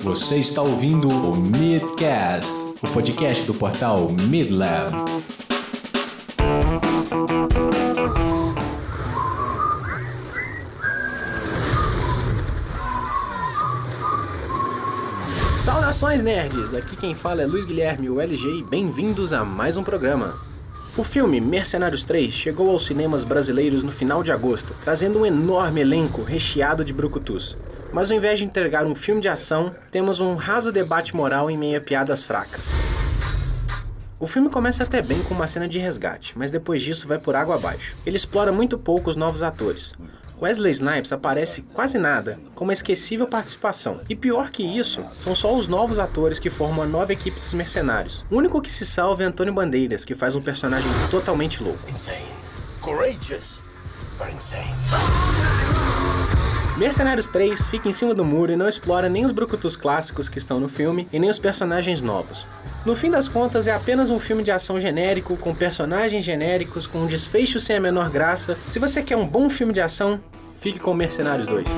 Você está ouvindo o Midcast, o podcast do portal Midlab. Saudações nerds! Aqui quem fala é Luiz Guilherme, o LG, e bem-vindos a mais um programa. O filme Mercenários 3 chegou aos cinemas brasileiros no final de agosto, trazendo um enorme elenco recheado de brucutus. Mas ao invés de entregar um filme de ação, temos um raso debate moral em meio a piadas fracas. O filme começa até bem com uma cena de resgate, mas depois disso vai por água abaixo. Ele explora muito pouco os novos atores. Wesley Snipes aparece quase nada, com uma esquecível participação. E pior que isso, são só os novos atores que formam a nova equipe dos mercenários. O único que se salva é Antônio Bandeiras, que faz um personagem totalmente louco. Insane. Courageous, but insane. Mercenários 3 fica em cima do muro e não explora nem os brucutus clássicos que estão no filme e nem os personagens novos. No fim das contas, é apenas um filme de ação genérico, com personagens genéricos, com um desfecho sem a menor graça. Se você quer um bom filme de ação, fique com Mercenários 2.